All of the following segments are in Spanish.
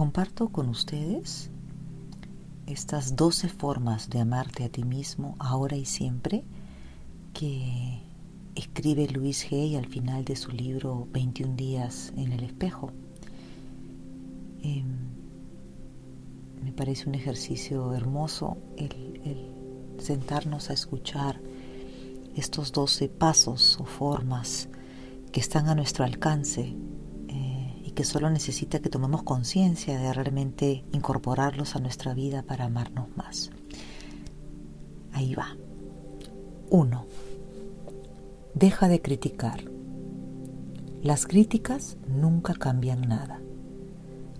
comparto con ustedes estas 12 formas de amarte a ti mismo ahora y siempre que escribe Luis Hay al final de su libro 21 días en el espejo. Em, me parece un ejercicio hermoso el, sentarnos a escuchar estos 12 pasos o formas que están a nuestro alcance que solo necesita que tomemos conciencia de realmente incorporarlos a nuestra vida para amarnos más. Ahí va. 1. Deja de criticar. Las críticas nunca cambian nada.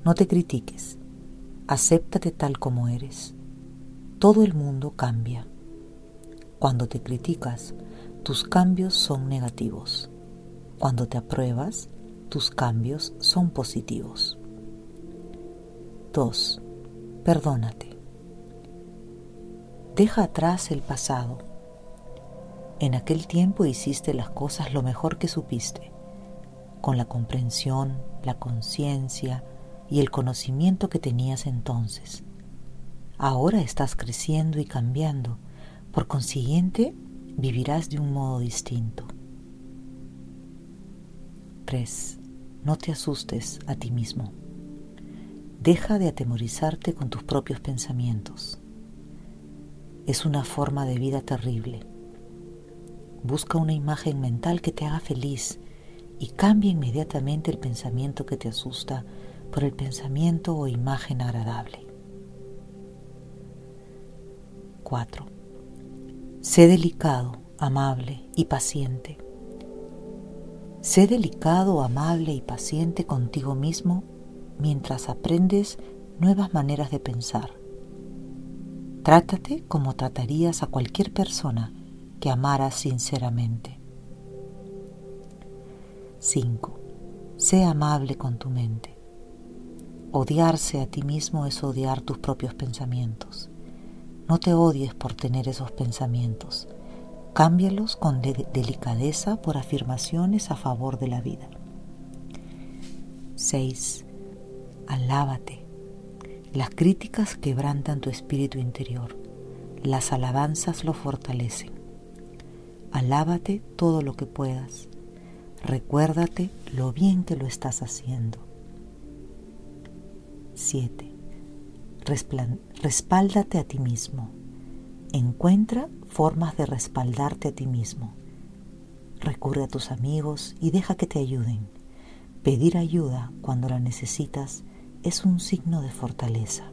No te critiques. Acéptate tal como eres. Todo el mundo cambia. Cuando te criticas, tus cambios son negativos. Cuando te apruebas, tus cambios son positivos. 2. Perdónate. Deja atrás el pasado. En aquel tiempo hiciste las cosas lo mejor que supiste, con la comprensión, la conciencia y el conocimiento que tenías entonces. Ahora estás creciendo y cambiando, por consiguiente vivirás de un modo distinto. 3. No te asustes a ti mismo. Deja de atemorizarte con tus propios pensamientos. Es una forma de vida terrible. Busca una imagen mental que te haga feliz y cambia inmediatamente el pensamiento que te asusta por el pensamiento o imagen agradable. 4. Sé delicado, amable y paciente Sé delicado, amable y paciente contigo mismo mientras aprendes nuevas maneras de pensar. Trátate como tratarías a cualquier persona que amaras sinceramente. 5. Sé amable con tu mente. Odiarse a ti mismo es odiar tus propios pensamientos. No te odies por tener esos pensamientos Cámbialos con delicadeza por afirmaciones a favor de la vida. 6. Alábate. Las críticas quebrantan tu espíritu interior. Las alabanzas lo fortalecen. Alábate todo lo que puedas. Recuérdate lo bien que lo estás haciendo. 7. Respáldate a ti mismo. Encuentra formas de respaldarte a ti mismo. Recurre a tus amigos y deja que te ayuden. Pedir ayuda cuando la necesitas es un signo de fortaleza.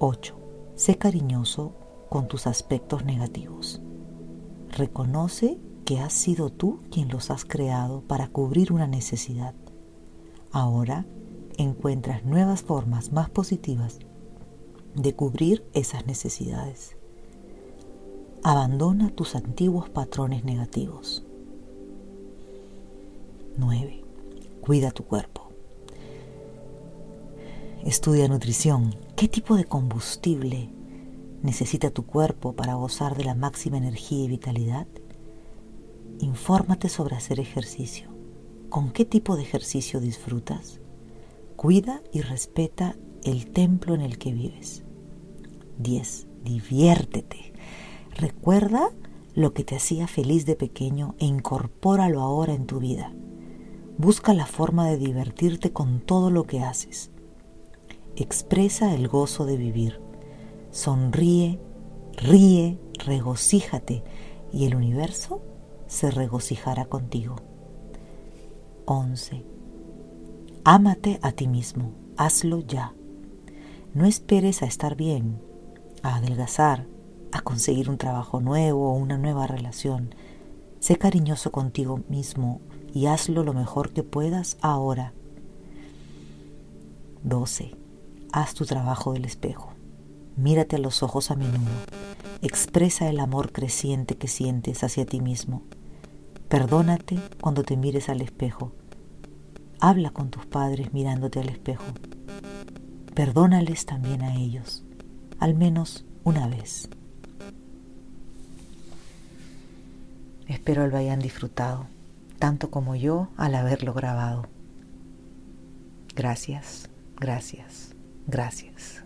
8. Sé cariñoso con tus aspectos negativos. Reconoce que has sido tú quien los has creado para cubrir una necesidad. Ahora encuentras nuevas formas más positivas de cubrir esas necesidades. Abandona tus antiguos patrones negativos. 9. Cuida tu cuerpo. Estudia nutrición. ¿Qué tipo de combustible necesita tu cuerpo para gozar de la máxima energía y vitalidad? Infórmate sobre hacer ejercicio. ¿Con qué tipo de ejercicio disfrutas? Cuida y respeta el templo en el que vives. 10. Diviértete. Recuerda lo que te hacía feliz de pequeño e incorpóralo ahora en tu vida. Busca la forma de divertirte con todo lo que haces. Expresa el gozo de vivir. Sonríe, ríe, regocíjate y el universo se regocijará contigo. 11. Ámate a ti mismo, hazlo ya. No esperes a estar bien, a adelgazar, a conseguir un trabajo nuevo o una nueva relación. Sé cariñoso contigo mismo y hazlo lo mejor que puedas ahora. 12. Haz tu trabajo del espejo. Mírate a los ojos a menudo. Expresa el amor creciente que sientes hacia ti mismo. Perdónate cuando te mires al espejo. Habla con tus padres mirándote al espejo. Perdónales también a ellos, al menos una vez. Espero lo hayan disfrutado, tanto como yo al haberlo grabado. Gracias, gracias, gracias.